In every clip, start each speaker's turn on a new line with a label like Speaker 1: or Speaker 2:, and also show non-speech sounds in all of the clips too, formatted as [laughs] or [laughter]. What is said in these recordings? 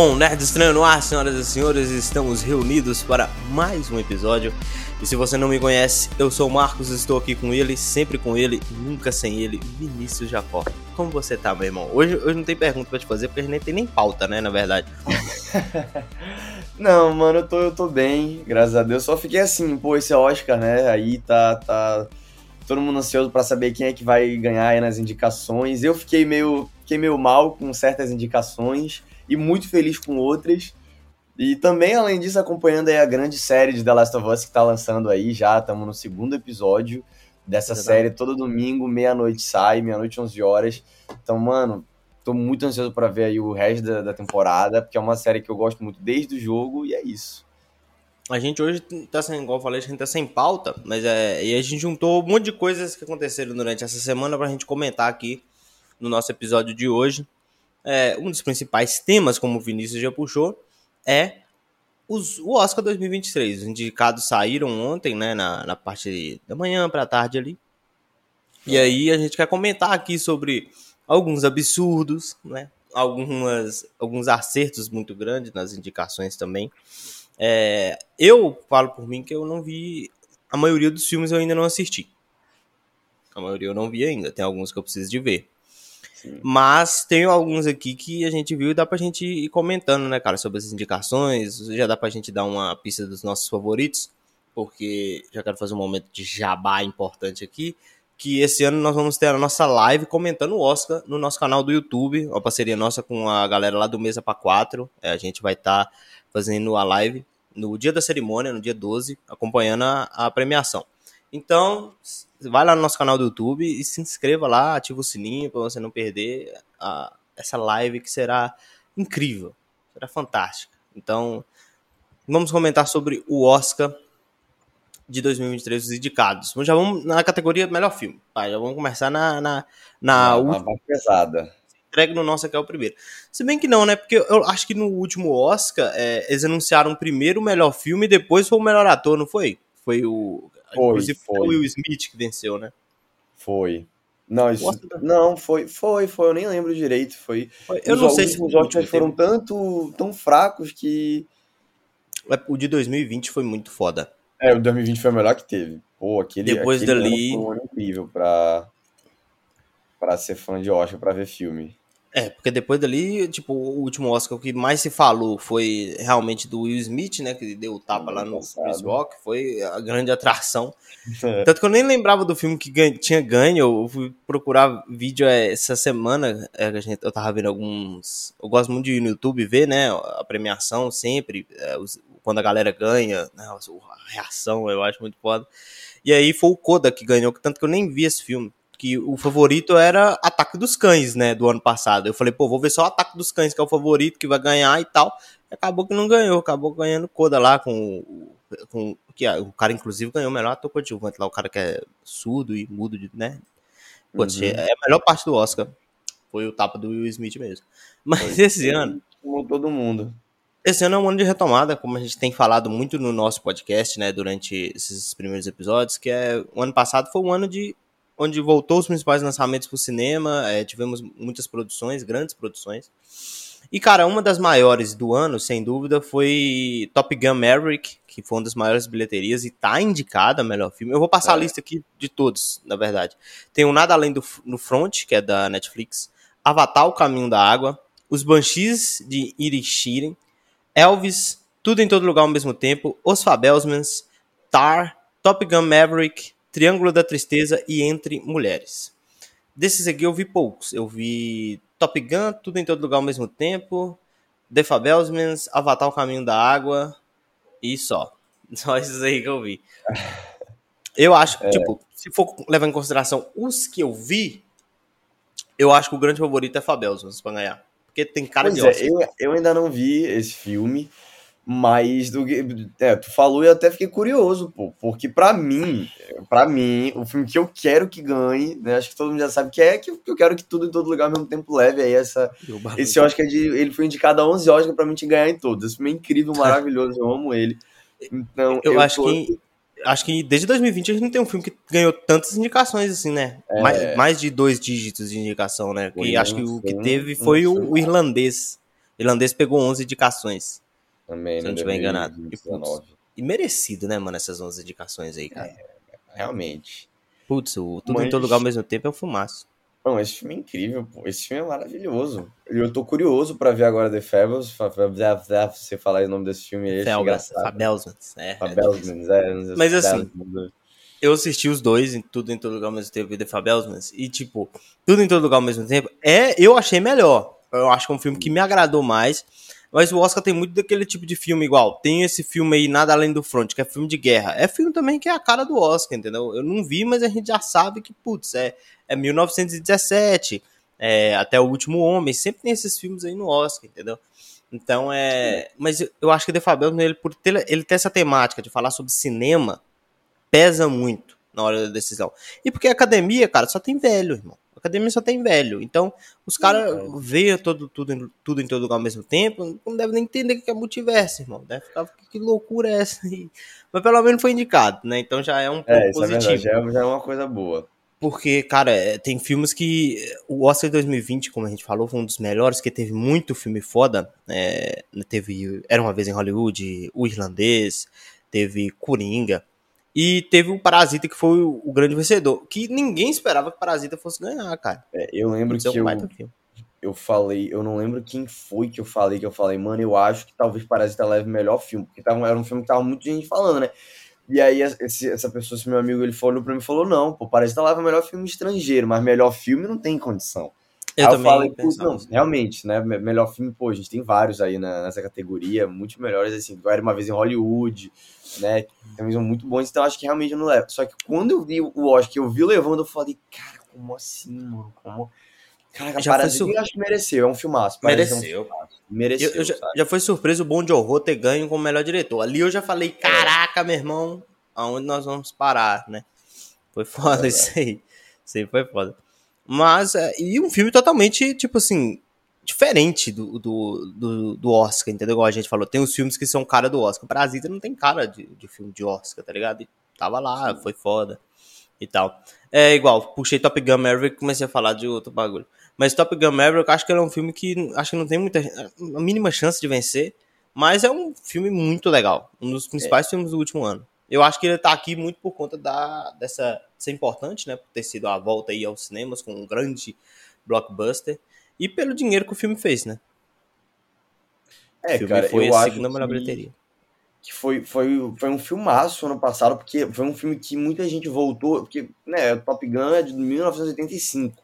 Speaker 1: Bom, Nerd Estranho no ar, senhoras e senhores, estamos reunidos para mais um episódio. E se você não me conhece, eu sou o Marcos, estou aqui com ele, sempre com ele, nunca sem ele, Vinícius Jacó. Como você tá, meu irmão? Hoje, hoje não tem pergunta pra te fazer, porque nem tem nem pauta, né, na verdade. [laughs]
Speaker 2: não, mano, eu tô, eu tô bem, graças a Deus. Só fiquei assim, pô, esse Oscar, né, aí tá, tá todo mundo ansioso para saber quem é que vai ganhar nas indicações. Eu fiquei meio, fiquei meio mal com certas indicações e muito feliz com outras. E também, além disso, acompanhando aí a grande série de The Last of Us que tá lançando aí já, estamos no segundo episódio dessa série, todo domingo, meia-noite sai, meia-noite, 11 horas. Então, mano, tô muito ansioso para ver aí o resto da, da, temporada, porque é uma série que eu gosto muito desde o jogo e é isso.
Speaker 1: A gente hoje tá sem, igual eu falei, a gente tá sem pauta, mas é, e a gente juntou um monte de coisas que aconteceram durante essa semana pra gente comentar aqui no nosso episódio de hoje é, um dos principais temas, como o Vinícius já puxou, é os, o Oscar 2023. Os indicados saíram ontem, né, na, na parte da manhã para tarde ali. E aí a gente quer comentar aqui sobre alguns absurdos, né, algumas, alguns acertos muito grandes nas indicações também. É, eu falo por mim que eu não vi a maioria dos filmes eu ainda não assisti. A maioria eu não vi ainda, tem alguns que eu preciso de ver. Mas tem alguns aqui que a gente viu e dá pra gente ir comentando, né, cara, sobre as indicações. Já dá pra gente dar uma pista dos nossos favoritos, porque já quero fazer um momento de jabá importante aqui. Que esse ano nós vamos ter a nossa live comentando o Oscar no nosso canal do YouTube, uma parceria nossa com a galera lá do Mesa para 4. É, a gente vai estar tá fazendo a live no dia da cerimônia, no dia 12, acompanhando a, a premiação. Então, vai lá no nosso canal do YouTube e se inscreva lá, ativa o sininho para você não perder a, essa live que será incrível, será fantástica. Então, vamos comentar sobre o Oscar de 2023, os indicados. Já vamos na categoria melhor filme. Tá, já vamos começar na na, na
Speaker 2: uma, uma pesada.
Speaker 1: Entregue no nosso aqui é o primeiro. Se bem que não, né? Porque eu acho que no último Oscar é, eles anunciaram primeiro o melhor filme e depois foi o melhor ator, não foi? Foi o
Speaker 2: foi, Inclusive foi. o
Speaker 1: Will Smith que venceu, né?
Speaker 2: Foi. Não, isso, não, foi, foi, foi, eu nem lembro direito. Foi.
Speaker 1: Eu os, não sei se
Speaker 2: os Oscars foram tanto, tão fracos que.
Speaker 1: É, o de 2020 foi muito foda.
Speaker 2: É, o de 2020 foi o melhor que teve. Pô, aquele,
Speaker 1: Depois
Speaker 2: aquele
Speaker 1: dali...
Speaker 2: foi um ano incrível pra, pra ser fã de Oscar, pra ver filme.
Speaker 1: É, porque depois dali, tipo, o último Oscar que mais se falou foi realmente do Will Smith, né? Que deu o tapa lá no Chris Rock, foi a grande atração. É. [laughs] Tanto que eu nem lembrava do filme que ganha, tinha ganho, eu fui procurar vídeo é, essa semana, é, a gente, eu tava vendo alguns... Eu gosto muito de ir no YouTube ver, né? A premiação sempre, é, os, quando a galera ganha, né, a reação eu acho muito foda. E aí foi o Koda que ganhou, tanto que eu nem vi esse filme que o favorito era Ataque dos Cães, né, do ano passado. Eu falei, pô, vou ver só o Ataque dos Cães, que é o favorito, que vai ganhar e tal. E acabou que não ganhou, acabou ganhando Coda lá com, com que o cara inclusive ganhou o melhor ator coadjuvante lá, o cara que é surdo e mudo, de, né? Pô, uhum. é a melhor parte do Oscar. Foi o tapa do Will Smith mesmo. Mas Foi esse ano,
Speaker 2: como todo mundo.
Speaker 1: Esse ano é um ano de retomada, como a gente tem falado muito no nosso podcast, né, durante esses primeiros episódios, que é o ano passado foi um ano de onde voltou os principais lançamentos para o cinema, é, tivemos muitas produções, grandes produções. E, cara, uma das maiores do ano, sem dúvida, foi Top Gun Maverick, que foi uma das maiores bilheterias e tá indicada a melhor filme. Eu vou passar é. a lista aqui de todos, na verdade. Tem o Nada Além do no Front, que é da Netflix, Avatar, O Caminho da Água, Os Banshees de Irishiren, Elvis, Tudo em Todo Lugar ao Mesmo Tempo, Os Fabelsmans, Tar, Top Gun Maverick, Triângulo da Tristeza e Entre Mulheres. Desses aqui eu vi poucos. Eu vi Top Gun, Tudo em Todo Lugar ao Mesmo Tempo, The Fabelsmans, Avatar o Caminho da Água e só. [laughs] Só esses aí que eu vi. Eu acho que, é. tipo, se for levar em consideração os que eu vi, eu acho que o grande favorito é Fabelsmans pra ganhar. Porque tem cara
Speaker 2: pois
Speaker 1: de
Speaker 2: é, eu, eu ainda não vi esse filme. Mas do é, tu falou e eu até fiquei curioso, pô, porque para mim, para mim, o filme que eu quero que ganhe, né, acho que todo mundo já sabe que é que eu quero que tudo em todo lugar ao mesmo tempo leve aí essa esse Oscar de ele foi indicado a 11 Oscar para mim te ganhar em todos. Esse filme é incrível, [laughs] maravilhoso, eu amo ele. Então,
Speaker 1: eu, eu acho tô... que acho que desde 2020 a gente não tem um filme que ganhou tantas indicações assim, né? É... Mais, mais de dois dígitos de indicação, né? E acho que o que teve foi o, o irlandês Irlandês pegou 11 indicações.
Speaker 2: Também,
Speaker 1: Se não estiver enganado. E, putz, e merecido, né, mano, essas 11 indicações aí, cara.
Speaker 2: É, realmente.
Speaker 1: Putz, o Tudo Mas... em Todo Lugar ao mesmo tempo é um fumaço.
Speaker 2: Não, esse filme é incrível, pô. Esse filme é maravilhoso. Eu tô curioso pra ver agora The Fables. Você falar o nome desse filme aí.
Speaker 1: Fabelsmans.
Speaker 2: É, Fabelsmans, é.
Speaker 1: Mas assim, eu assisti os dois, em Tudo em Todo Lugar ao mesmo tempo e The Fabelsmans. E, tipo, Tudo em Todo Lugar ao mesmo tempo, é, eu achei melhor. Eu acho que é um filme que me agradou mais. Mas o Oscar tem muito daquele tipo de filme igual. Tem esse filme aí, Nada Além do Front, que é filme de guerra. É filme também que é a cara do Oscar, entendeu? Eu não vi, mas a gente já sabe que, putz, é, é 1917, é, até o Último Homem. Sempre tem esses filmes aí no Oscar, entendeu? Então é. Mas eu acho que The Fabel, ele, por ter, ele ter essa temática de falar sobre cinema, pesa muito na hora da decisão. E porque a academia, cara, só tem velho, irmão. Academia só tem velho. Então, os caras veem todo, tudo, tudo em todo lugar ao mesmo tempo, não devem nem entender o que é multiverso, irmão. Deve ficar, que loucura é essa aí? Mas pelo menos foi indicado, né? Então já é um
Speaker 2: é, positivo. É já, é, já é uma coisa boa.
Speaker 1: Porque, cara, é, tem filmes que. O Oscar 2020, como a gente falou, foi um dos melhores, que teve muito filme foda. É, teve Era uma vez em Hollywood, O Irlandês, teve Coringa. E teve o Parasita, que foi o, grande vencedor. Que ninguém esperava que o Parasita fosse ganhar, cara.
Speaker 2: É, eu lembro que eu, eu falei, eu não lembro quem foi que eu falei, que eu falei, mano, eu acho que talvez Parasita leve o melhor filme. Porque tava, era um filme que tava muita gente falando, né? E aí esse, essa pessoa, esse meu amigo, ele falou pra mim falou, não, pô, Parasita leva o melhor filme estrangeiro, mas melhor filme não tem condição.
Speaker 1: Eu aí também eu falei,
Speaker 2: não, assim. realmente, né? Melhor filme, pô, a gente tem vários aí na, nessa categoria, muito melhores, assim, Era Uma Vez em Hollywood, né? Também são muito bons, então acho que realmente eu não levo. Só que quando eu vi o Oscar, eu vi levando, eu falei, cara, como assim, mano? Como... Caraca, já Parasita sur... eu acho que mereceu, é um filmaço.
Speaker 1: Mereceu.
Speaker 2: É um Mereceu.
Speaker 1: Eu, eu já, já, foi surpreso o Bom de Horror ter ganho como melhor diretor. Ali eu já falei, caraca, meu irmão, aonde nós vamos parar, né? Foi foda é isso aí. Isso aí foi foda. Mas, é, e um filme totalmente, tipo assim, diferente do, do, do, do, Oscar, entendeu? Igual a gente falou, tem os filmes que são cara do Oscar. Parasita não tem cara de, de filme de Oscar, tá ligado? E tava lá, foi foda e tal. É igual, puxei Top Gun Maverick e comecei a falar de outro bagulho. Mas Top Gun Maverick, eu acho que ele é um filme que acho que não tem muita a mínima chance de vencer, mas é um filme muito legal, um dos principais é. filmes do último ano. Eu acho que ele tá aqui muito por conta da, dessa ser importante, né? Por ter sido a volta aí aos cinemas com um grande blockbuster. E pelo dinheiro que o filme fez, né?
Speaker 2: É, o filme cara, foi eu a segunda melhor bilheteria. Que foi, foi, foi um filmaço ano passado, porque foi um filme que muita gente voltou, porque, né, Top Gun é de 1985.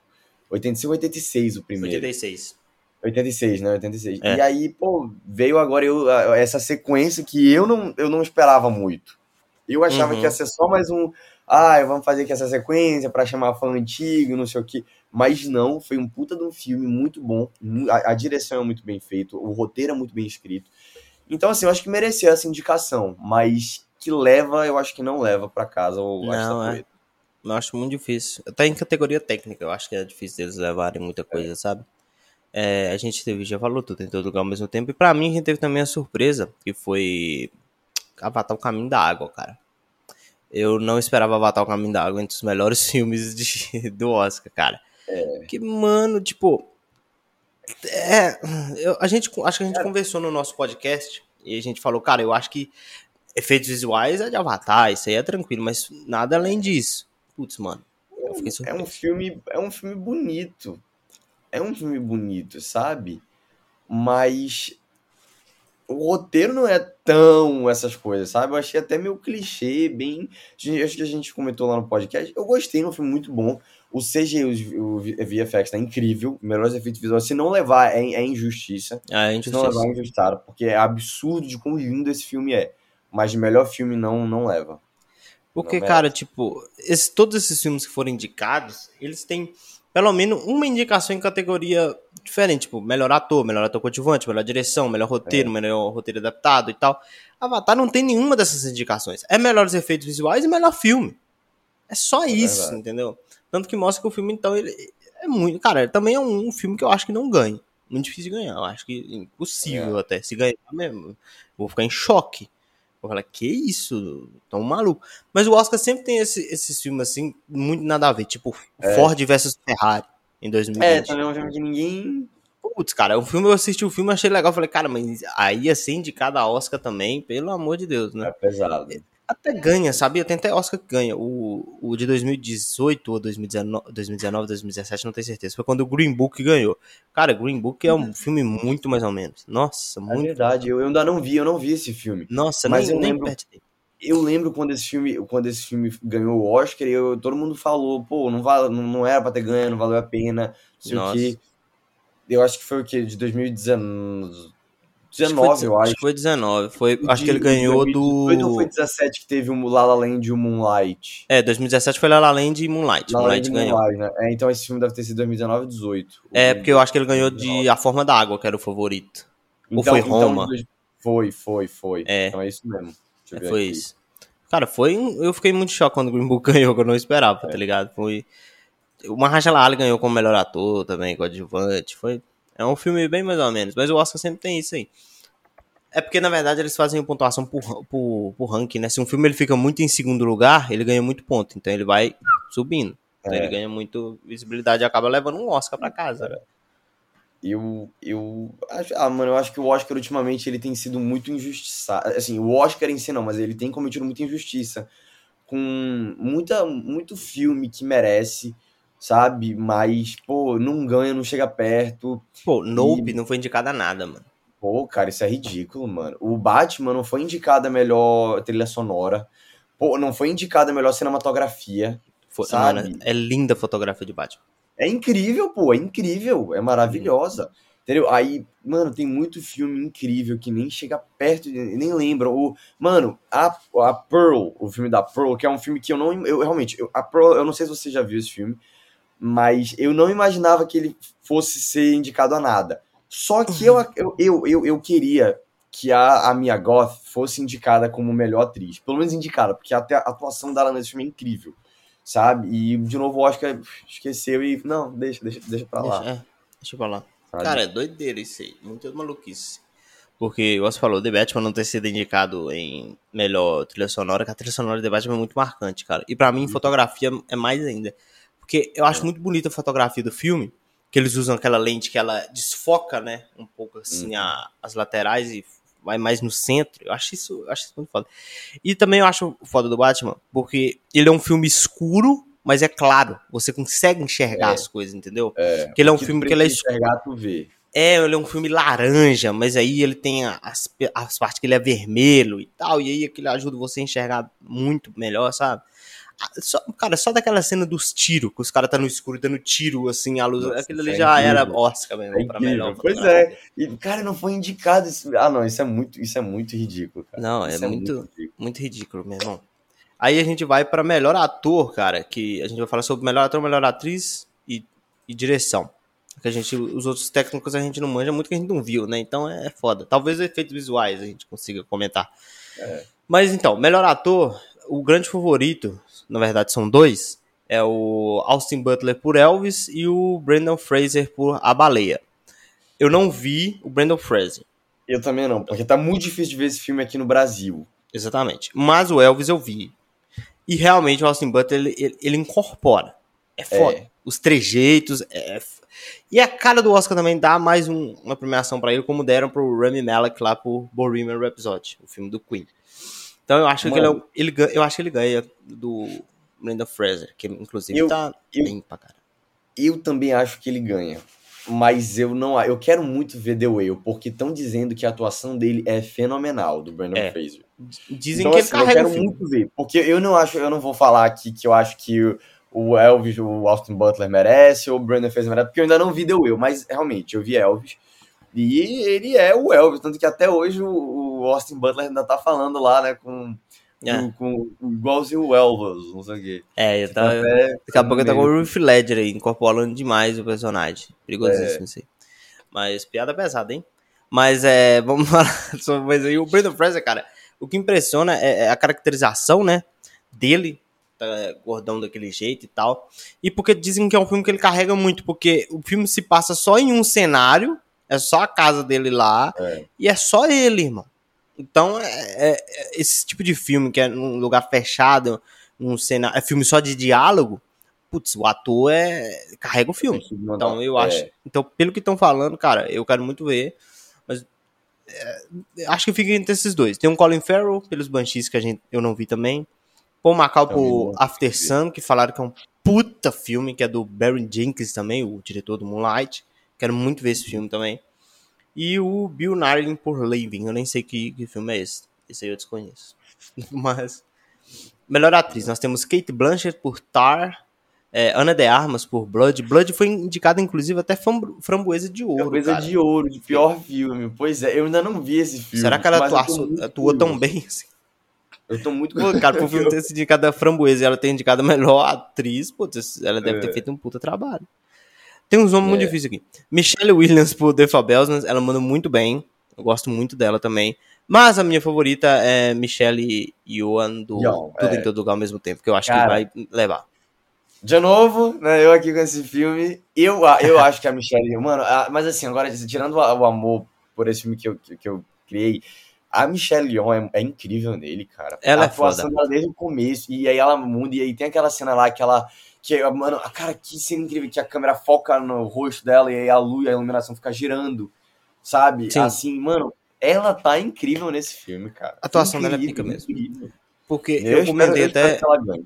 Speaker 2: 85, 86 o primeiro.
Speaker 1: 86.
Speaker 2: 86, né? 86. É. E aí, pô, veio agora eu, essa sequência que eu não, eu não esperava muito. Eu achava uhum. que ia ser só mais um. Ah, vamos fazer aqui essa sequência para chamar fã antigo, não sei o que. Mas não, foi um puta de um filme muito bom. A, a, direção é muito bem feita, o roteiro é muito bem escrito. Então, assim, eu acho que merecia essa indicação, mas que leva, eu acho que não leva para casa o
Speaker 1: Não, é. Eu acho muito difícil. Até em categoria técnica, eu acho que é difícil deles levarem muita é. coisa, é. sabe? É, a gente teve, já falou tudo em todo lugar ao mesmo tempo. E pra mim, a gente teve também a surpresa, que foi Avatar o Caminho da Água, cara. Eu não esperava Avatar o Caminho da Água entre os melhores [laughs] filmes de, do Oscar, cara. É. Que, mano, tipo. É, eu, a gente, acho que a gente conversou no nosso podcast e a gente falou, cara, eu acho que efeitos visuais é de Avatar, isso aí é tranquilo, mas nada além disso. Putz, mano.
Speaker 2: É um filme, é um filme bonito. É um filme bonito, sabe? Mas o roteiro não é tão essas coisas, sabe? Eu achei até meio clichê, bem. Acho que a gente comentou lá no podcast. Eu gostei, é um filme muito bom. O CG, o, o VFX tá incrível. Melhores efeitos visuais. Se não levar, é, é injustiça.
Speaker 1: É, é injustiça.
Speaker 2: Se não levar, é injustiça. Porque é absurdo de quão lindo esse filme é. Mas de melhor filme não, não leva.
Speaker 1: Porque, não cara, tipo, esse, todos esses filmes que foram indicados, eles têm pelo menos uma indicação em categoria diferente, tipo, melhor ator, melhor ator coadjuvante, melhor direção, melhor roteiro, é. melhor roteiro adaptado e tal. Avatar não tem nenhuma dessas indicações. É melhores efeitos visuais e melhor filme. É só é isso, verdade. entendeu? Tanto que mostra que o filme, então, ele é muito. Cara, também é um, um filme que eu acho que não ganha. Muito difícil de ganhar. Eu acho que impossível é. até. Se ganhar mesmo, vou ficar em choque. Vou falar, que isso? Tão maluco. Mas o Oscar sempre tem esse, esses filmes assim, muito nada a ver. Tipo, é. Ford versus Ferrari em 2020.
Speaker 2: É, também é um filme que ninguém.
Speaker 1: Putz, cara, o filme, eu assisti o filme, achei legal. Falei, cara, mas aí assim, de cada Oscar também, pelo amor de Deus, né?
Speaker 2: É pesado.
Speaker 1: Até ganha, sabia? Tem até Oscar que ganha. O, o de 2018 ou 2019, 2019, 2017, não tenho certeza. Foi quando o Green Book ganhou. Cara, Green Book é um filme muito mais ou menos. Nossa, muito.
Speaker 2: É verdade, eu, ainda não vi, eu não vi esse filme.
Speaker 1: Nossa,
Speaker 2: Mas
Speaker 1: nem,
Speaker 2: eu
Speaker 1: nem
Speaker 2: lembro-
Speaker 1: dele.
Speaker 2: Eu lembro quando esse filme, quando esse filme ganhou o Oscar, eu, todo mundo falou, pô, não, vale, não, não era pra ter ganho, não valeu a pena, não sei o
Speaker 1: Nossa.
Speaker 2: quê. Eu acho que foi o quê? De 2019,
Speaker 1: Acho que foi
Speaker 2: 19, eu acho.
Speaker 1: que foi 19. Foi,
Speaker 2: O
Speaker 1: acho que
Speaker 2: de-
Speaker 1: ele ganhou
Speaker 2: 2018 ou foi
Speaker 1: do.
Speaker 2: 17 que teve o La La Land e o Moonlight?
Speaker 1: É, 2017 foi La La Land e Moonlight.
Speaker 2: La La
Speaker 1: Moonlight
Speaker 2: e
Speaker 1: ganhou.
Speaker 2: Moonlight, né? É, então esse filme deve ter sido 2019 ou 18.
Speaker 1: É,
Speaker 2: O-
Speaker 1: porque eu acho que ele ganhou de A Forma da Água, que era o favorito. ou foi Roma?
Speaker 2: dois- foi, foi, foi.
Speaker 1: É.
Speaker 2: Então é isso mesmo. Deixa eu ver
Speaker 1: Foi
Speaker 2: aqui.
Speaker 1: isso. Cara, foi. um- Eu fiquei muito choque quando o Green Book [laughs] ganhou, que eu não esperava,
Speaker 2: É.
Speaker 1: tá ligado? Foi. O Mahershala Ali ganhou como melhor ator também, coadjuvante. Foi. É um filme bem mais ou menos, mas o Oscar sempre tem isso aí. É porque, na verdade, eles fazem pontuação por, por, por ranking, né? Se um filme ele fica muito em segundo lugar, ele ganha muito ponto. Então ele vai subindo. Então
Speaker 2: É.
Speaker 1: ele ganha muito visibilidade e acaba levando um Oscar pra casa. né?
Speaker 2: Eu, eu acho, ah, mano, eu acho que o Oscar ultimamente ele tem sido muito injustiçado. Assim, o Oscar em si não, mas ele tem cometido muita injustiça com muita, muito filme que merece, sabe? Mas, pô, não ganha, não chega perto.
Speaker 1: Pô, Nope não foi indicado a nada, mano.
Speaker 2: Pô, cara, isso é ridículo, mano. O Batman não foi indicado a melhor trilha sonora. Pô, não foi indicado a melhor cinematografia.
Speaker 1: Foi,
Speaker 2: Sabe?
Speaker 1: mano, é linda a fotografia de Batman.
Speaker 2: É incrível, pô, é incrível, é maravilhosa. Entendeu? Aí, mano, tem muito filme incrível que nem chega perto, nem lembra. O, mano, a, a Pearl, o filme da Pearl, que é um filme que eu não. Eu, realmente, eu- a Pearl, eu não sei se você já viu esse filme, mas eu não imaginava que ele fosse ser indicado a nada. Só que eu, eu, eu, eu, eu queria que a, a Mia Goth fosse indicada como melhor atriz. Pelo menos indicada, porque até a atuação dela nesse filme é incrível. Sabe? E, de novo, o Oscar esqueceu e. Não, deixa, deixa, deixa pra lá.
Speaker 1: Deixa, é, deixa eu falar.
Speaker 2: sabe?
Speaker 1: Cara, é doideira isso aí. Muita maluquice. Porque, você falou, The Batman não ter sido indicado em melhor trilha sonora, que a trilha sonora de The Batman é muito marcante, cara. E pra mim, fotografia é mais ainda. Porque eu acho muito bonita a fotografia do filme, que eles usam aquela lente que ela desfoca, né, um pouco assim a- as laterais e vai mais no centro. Eu acho isso, eu acho isso muito foda. E também eu acho foda do Batman, porque ele é um filme escuro, mas é claro. Você consegue enxergar
Speaker 2: É.
Speaker 1: as coisas, entendeu?
Speaker 2: É,
Speaker 1: Porque ele é um filme que ele é
Speaker 2: precisa enxergar, tu vê.
Speaker 1: é, ele é um filme laranja, mas aí ele tem as, as partes que ele é vermelho e tal, e aí aquilo ajuda você a enxergar muito melhor, sabe? Só, cara, só daquela cena dos tiros, que os caras tá no escuro dando tiro, assim, a luz,
Speaker 2: Nossa,
Speaker 1: aquilo ali
Speaker 2: é
Speaker 1: já
Speaker 2: incrível.
Speaker 1: era Oscar mesmo,
Speaker 2: É
Speaker 1: pra melhor.
Speaker 2: Pois é. E, cara, não foi indicado isso. Ah, não, isso é muito, isso é muito ridículo, cara.
Speaker 1: Não, é
Speaker 2: Isso
Speaker 1: muito-
Speaker 2: ridículo.
Speaker 1: Muito ridículo, meu irmão. Aí a gente vai pra melhor ator, cara, que a gente vai falar sobre melhor ator, melhor atriz e, e direção. Que a gente, os outros técnicos a gente não manja muito que a gente não viu, né? Então é foda. Talvez efeitos visuais a gente consiga comentar.
Speaker 2: É.
Speaker 1: Mas então, melhor ator, o grande favorito, na verdade são dois, é o Austin Butler por Elvis e o Brandon Fraser por A Baleia. Eu não vi o Brandon Fraser.
Speaker 2: Eu também não, porque tá muito difícil de ver esse filme aqui no Brasil.
Speaker 1: Exatamente. Mas o Elvis eu vi. E realmente o Austin Butler, ele, ele, ele incorpora. É foda.
Speaker 2: É.
Speaker 1: Os trejeitos. É... f- E a cara do Oscar também dá mais um- uma premiação pra ele, como deram pro Rami Malek lá por Bohemian Rhapsody, o filme do Queen. Então eu acho que ele, é,
Speaker 2: Mano.
Speaker 1: ele, ganha- eu acho que ele ganha do Brenda Fraser, que inclusive
Speaker 2: Eu-
Speaker 1: tá
Speaker 2: eu-
Speaker 1: bem pra cara.
Speaker 2: Eu também acho que ele ganha. Mas eu não. Eu quero muito ver The Whale, porque estão dizendo que a atuação dele é fenomenal, do Brandon
Speaker 1: É.
Speaker 2: Fraser.
Speaker 1: Dizem
Speaker 2: Então,
Speaker 1: que ele
Speaker 2: assim, eu
Speaker 1: carrega
Speaker 2: quero
Speaker 1: o filme.
Speaker 2: muito ver. Porque eu não acho, eu não vou falar aqui que eu acho que o- o Elvis, o Austin Butler merece, ou o Brandon Fraser merece, porque eu ainda não vi The Will, mas realmente, eu vi Elvis. E ele é o Elvis, tanto que até hoje o, o Austin Butler ainda tá falando lá, né, com,
Speaker 1: É.
Speaker 2: com, com igualzinho o Elvis, não sei o quê.
Speaker 1: É, tá,
Speaker 2: Até-
Speaker 1: Daqui a pouco ele tá com o Ruth Ledger aí, incorporando demais o personagem. Perigosíssimo isso aí. Mas piada pesada, hein? Mas é. [laughs] Vamos falar sobre. Mas aí o Brandon Fraser, cara, o que impressiona é é a caracterização, né? Dele. Tá gordão daquele jeito e tal. E porque dizem que é um filme que ele carrega muito, porque o filme se passa só em um cenário, é só a casa dele lá,
Speaker 2: É.
Speaker 1: e é só ele, irmão. Então, é, é- é esse tipo de filme que é num lugar fechado, num cenário, é filme só de diálogo, putz, o ator é carrega o filme. Então eu acho.
Speaker 2: é,
Speaker 1: Então, pelo que estão falando, cara, eu quero muito ver. Mas é, acho que fica entre esses dois. Tem um Colin Farrell pelos Banshees que a gente, eu não vi também. Paul Macau
Speaker 2: Também
Speaker 1: por After. Sun, que falaram que é um puta filme, que é do Barry Jenkins também, o diretor do Moonlight. Quero muito ver esse filme também. E o Bill Nighy por Leaving. Eu nem sei que, que filme é esse. Esse aí eu desconheço. [laughs] Mas. Melhor atriz, nós temos Kate Blanchett por Tar. é, Ana de Armas por Blood. Blood foi indicada, inclusive, até fram- framboesa de ouro. cara.
Speaker 2: de ouro, de pior filme. Pois é, eu ainda não vi esse filme.
Speaker 1: Será que ela atuou, tão bem assim?
Speaker 2: Eu tô muito
Speaker 1: Pô, [laughs] cara, pro filme ter sido indicada framboesa e ela ter indicado a melhor atriz, putz, ela deve ter
Speaker 2: É.
Speaker 1: feito um puta trabalho. Tem uns nomes muito
Speaker 2: É.
Speaker 1: difíceis aqui. Michelle Williams por The Fabelmans, ela manda muito bem. Eu gosto muito dela também. Mas a minha favorita é Michelle Yeohan do
Speaker 2: Yeohan,
Speaker 1: Tudo
Speaker 2: é.
Speaker 1: em Todo Lugar ao mesmo tempo, que eu acho
Speaker 2: Cara,
Speaker 1: que vai levar.
Speaker 2: De novo, né, eu aqui com esse filme, eu, eu acho que a Michelle, mano, a- mas assim, agora, tirando o, amor por esse filme que eu, que eu criei, a Michelle Yeoh é, é incrível nele, cara.
Speaker 1: Ela
Speaker 2: a
Speaker 1: é
Speaker 2: atuação
Speaker 1: foda.
Speaker 2: dela desde o começo, e aí ela muda, e aí tem aquela cena lá que ela, que, mano, cara, que cena incrível, que a câmera foca no rosto dela, e aí a luz, a iluminação fica girando, sabe?
Speaker 1: Sim.
Speaker 2: Assim, mano, ela tá incrível nesse filme, cara.
Speaker 1: A atuação dela é
Speaker 2: Incrível,
Speaker 1: pica mesmo.
Speaker 2: incrível.
Speaker 1: Porque
Speaker 2: Eu,
Speaker 1: eu, comentei até.
Speaker 2: que ela ganhe.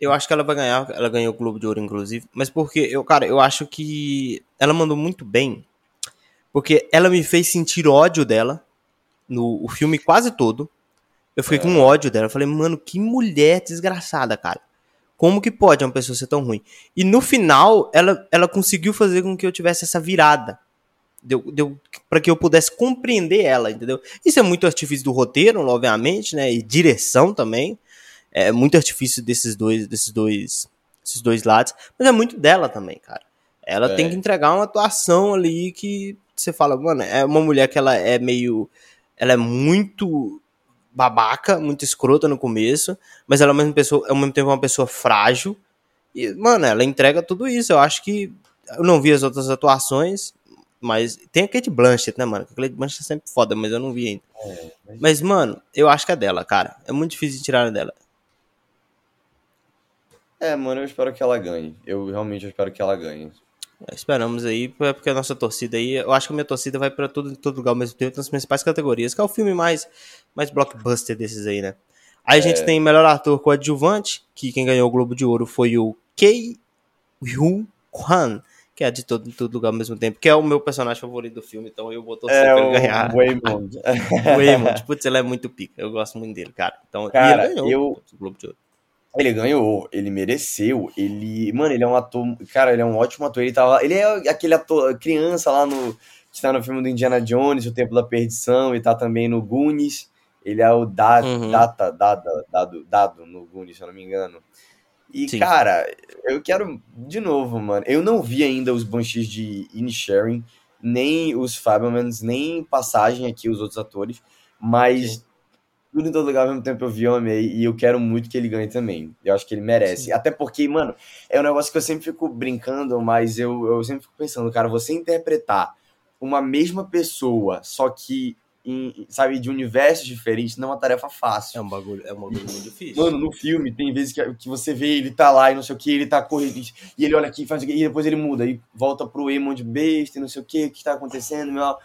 Speaker 1: Eu acho que ela vai ganhar. Ela ganhou o Globo de Ouro, inclusive. Mas porque, eu, cara, eu acho que ela mandou muito bem. Porque ela me fez sentir ódio dela no o filme quase todo. Eu fiquei com ódio dela. Eu falei, mano, que mulher desgraçada, cara. Como que pode uma pessoa ser tão ruim? E no final, ela, ela conseguiu fazer com que eu tivesse essa virada. Deu, deu, para que eu pudesse compreender ela, entendeu? Isso é muito artifício do roteiro, obviamente, né? E direção também. É muito artifício desses dois, desses dois, esses dois lados. Mas é muito dela também, cara. Ela
Speaker 2: É.
Speaker 1: tem que entregar uma atuação ali que você fala, mano, é uma mulher que ela é meio. Ela é muito babaca, muito escrota no começo, mas ela é ao mesmo, pessoa, ao mesmo tempo uma pessoa frágil. E, mano, ela entrega tudo isso. Eu acho que. Eu não vi as outras atuações, mas tem a Kate Blanchett, né, mano? A Kate Blanchett é sempre foda, mas eu não vi ainda.
Speaker 2: mas-
Speaker 1: Mas, mano, eu acho que é dela, cara. É muito difícil de tirar dela.
Speaker 2: É, mano, eu espero que ela ganhe. Eu realmente espero que ela ganhe.
Speaker 1: Esperamos aí, porque a nossa torcida aí, eu acho que a minha torcida vai pra todo, todo lugar ao mesmo tempo, nas principais categorias, que é o filme mais, mais blockbuster desses aí, né? Aí a gente tem melhor ator coadjuvante, que quem ganhou o Globo de Ouro foi o Kei Hu Kwan, que é de todo, todo lugar ao mesmo tempo, que é o meu personagem favorito do filme, então eu vou torcer
Speaker 2: É
Speaker 1: pra ele
Speaker 2: o
Speaker 1: ganhar. [laughs]
Speaker 2: Waymond. [laughs]
Speaker 1: O Eamon, putz, ele é muito pica, eu gosto muito dele, cara. Então,
Speaker 2: Cara,
Speaker 1: ele ganhou
Speaker 2: eu-
Speaker 1: o Globo de Ouro.
Speaker 2: Ele ganhou, ele mereceu, ele... Mano, ele é um ator... Cara, ele é um ótimo ator. Ele tava... Ele é aquele ator... Criança lá no... Que tá no filme do Indiana Jones, O Templo da Perdição, e tá também no Goonies. Ele é o da...
Speaker 1: Uhum.
Speaker 2: Data... Dada... Dado... Dado no Goonies, se eu não me engano. E,
Speaker 1: Sim.
Speaker 2: cara, eu quero... De novo, mano. Eu não vi ainda os Banshees de Inisherin, nem os Fablemans, nem Passagem aqui, os outros atores. Mas...
Speaker 1: Sim.
Speaker 2: Tudo em todo lugar ao mesmo tempo eu vi, eu amei, e eu quero muito que ele ganhe também. Eu acho que ele merece.
Speaker 1: Sim.
Speaker 2: Até porque, mano, é um negócio que eu sempre fico brincando, mas eu, eu sempre fico pensando, cara, você interpretar uma mesma pessoa, só que, em, sabe, de universos diferentes, não é uma tarefa
Speaker 1: É
Speaker 2: fácil.
Speaker 1: um bagulho, é um bagulho muito difícil.
Speaker 2: Mano, no filme tem vezes que, que você vê ele tá lá e não sei o que, ele tá correndo, e ele olha aqui, faz e depois ele muda, e volta pro Emon de besta e não sei o que, o que tá acontecendo, meu,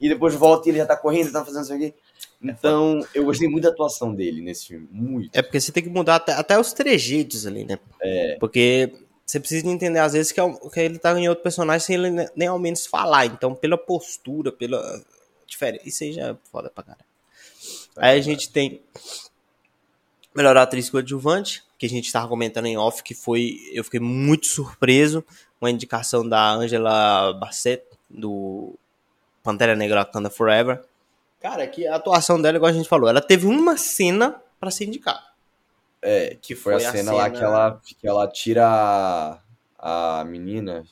Speaker 2: e depois volta e ele já tá correndo, tá fazendo não sei o que. Então, eu gostei muito da atuação dele nesse filme, muito.
Speaker 1: É porque você tem que mudar até, até os trejeitos ali, né?
Speaker 2: É.
Speaker 1: Porque você precisa entender, às vezes, que, é que ele tá em outro personagem sem ele ne- nem ao menos falar. Então, pela postura, pela. Diferente. Isso aí já é foda pra cara. Aí a gente tem melhor atriz coadjuvante, que a gente tava comentando em off, que foi. Eu fiquei muito surpreso com a indicação da Angela Bassett, do Pantera Negra Wakanda Forever. Cara, que a atuação dela, igual a gente falou, ela teve uma cena pra ser indicada.
Speaker 2: É, que foi,
Speaker 1: Foi
Speaker 2: a
Speaker 1: a
Speaker 2: cena, lá
Speaker 1: cena-
Speaker 2: que ela, que ela tira a, a menina.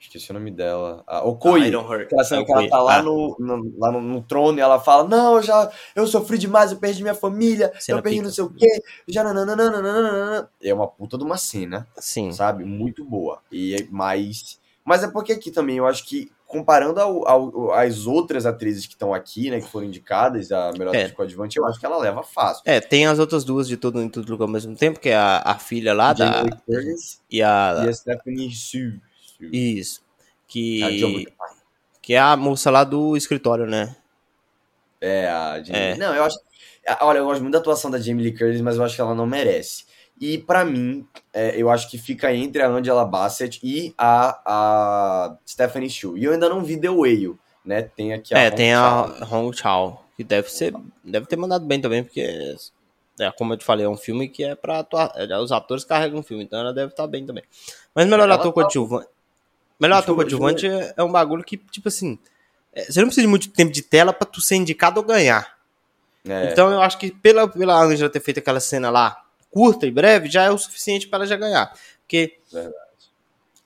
Speaker 2: Esqueci o nome dela. A Okoi.
Speaker 1: Hurt.
Speaker 2: Aquela cena
Speaker 1: É
Speaker 2: que ela tá lá,
Speaker 1: Ah,
Speaker 2: no, no- lá no, no trono e ela fala: Não, eu já eu sofri demais, eu perdi minha família,
Speaker 1: Cena
Speaker 2: eu perdi
Speaker 1: pica.
Speaker 2: não sei o quê. Já nananana. É uma puta de uma cena,
Speaker 1: Sim.
Speaker 2: sabe? Muito boa. E é mais. Mas é porque aqui também eu acho que, comparando ao, ao, às outras atrizes que estão aqui, né, que foram indicadas a melhor
Speaker 1: É.
Speaker 2: atriz coadjuvante, eu acho que ela leva fácil.
Speaker 1: É, tem as outras duas de todo em todo lugar ao mesmo tempo, que é a, a filha lá da.
Speaker 2: Curtis
Speaker 1: E a.
Speaker 2: e a Stephanie Sue.
Speaker 1: Isso.
Speaker 2: A
Speaker 1: Que.
Speaker 2: Jamie-
Speaker 1: Que é a moça lá do escritório, né?
Speaker 2: É, a Jamie
Speaker 1: É.
Speaker 2: Não, eu acho. a- Olha, eu gosto muito da atuação da Jamie Lee Curtis, mas eu acho que ela não merece. E pra mim, é, eu acho que fica entre a Angela Bassett e a, a Stephanie Shu. E eu ainda não vi The Whale, né? Tem aqui a
Speaker 1: é,
Speaker 2: Hong
Speaker 1: tem a
Speaker 2: Chau.
Speaker 1: Hong Chao, que deve ser. Deve ter mandado bem também, porque. É, como eu te falei, é um filme que é pra atuar. é, Os atores carregam o filme, então ela deve estar bem também. Mas melhor
Speaker 2: Ela
Speaker 1: ator
Speaker 2: tá-
Speaker 1: coadjuvante. Melhor ator coadjuvante é, é um bagulho que, tipo assim. é, Você não precisa de muito tempo de tela pra tu ser indicado ou ganhar.
Speaker 2: É,
Speaker 1: Então eu acho que pela, pela Angela ter feito aquela cena lá curta e breve, já é o suficiente para ela já ganhar. Porque
Speaker 2: Verdade.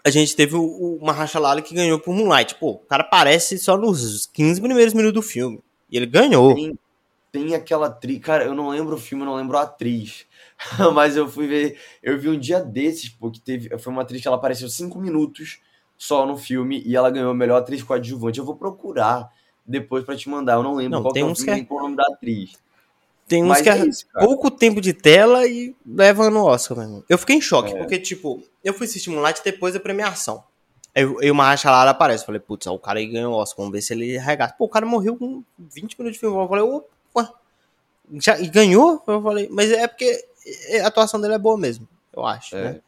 Speaker 1: a gente teve o, o Mahershala Ali que ganhou por Moonlight. Pô, o cara aparece só nos 15 primeiros minutos do filme. E ele ganhou.
Speaker 2: tem, tem aquela atriz. Cara, eu não lembro o filme, eu não lembro a atriz. [laughs] Mas eu fui ver. Eu vi um dia desses, pô, que teve. Foi uma atriz que ela apareceu cinco minutos só no filme e ela ganhou a melhor atriz coadjuvante. Eu vou procurar depois pra te mandar. Eu não lembro
Speaker 1: Não,
Speaker 2: qual que
Speaker 1: tem
Speaker 2: é o filme
Speaker 1: que é-
Speaker 2: nem qual o nome da atriz.
Speaker 1: Tem uns
Speaker 2: Mas
Speaker 1: que é
Speaker 2: é isso,
Speaker 1: pouco tempo de tela e leva no Oscar, meu irmão. Eu fiquei em choque,
Speaker 2: É.
Speaker 1: porque, tipo, eu fui assistir Moonlight depois da premiação. Aí o Mahershala Ali aparece. Falei, putz, o cara aí ganhou o Oscar, vamos ver se ele arregaça. Pô, o cara morreu com 20 minutos de filme. Eu falei, opa, já, e ganhou? Eu falei, mas é porque a atuação dele é boa mesmo, eu acho,
Speaker 2: É.
Speaker 1: né?